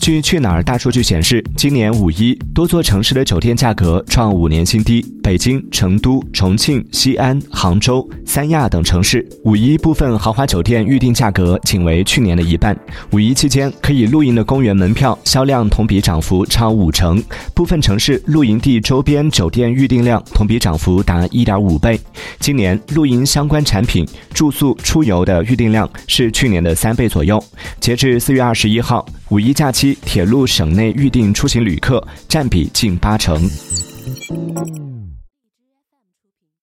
据去哪儿大数据显示，今年五一多座城市的酒店价格创五年新低。北京、成都、重庆、西安、杭州、三亚等城市五一部分豪华酒店预订价格仅为去年的一半。五一期间可以露营的公园门票销量同比涨幅超五成，部分城市露营地周边酒店预订量同比涨幅达一点五倍。今年露营相关产品、住宿、出游的预订量是去年的三倍左右。截至四月二十一号，五一假期铁路省内预定出行旅客占比近八成。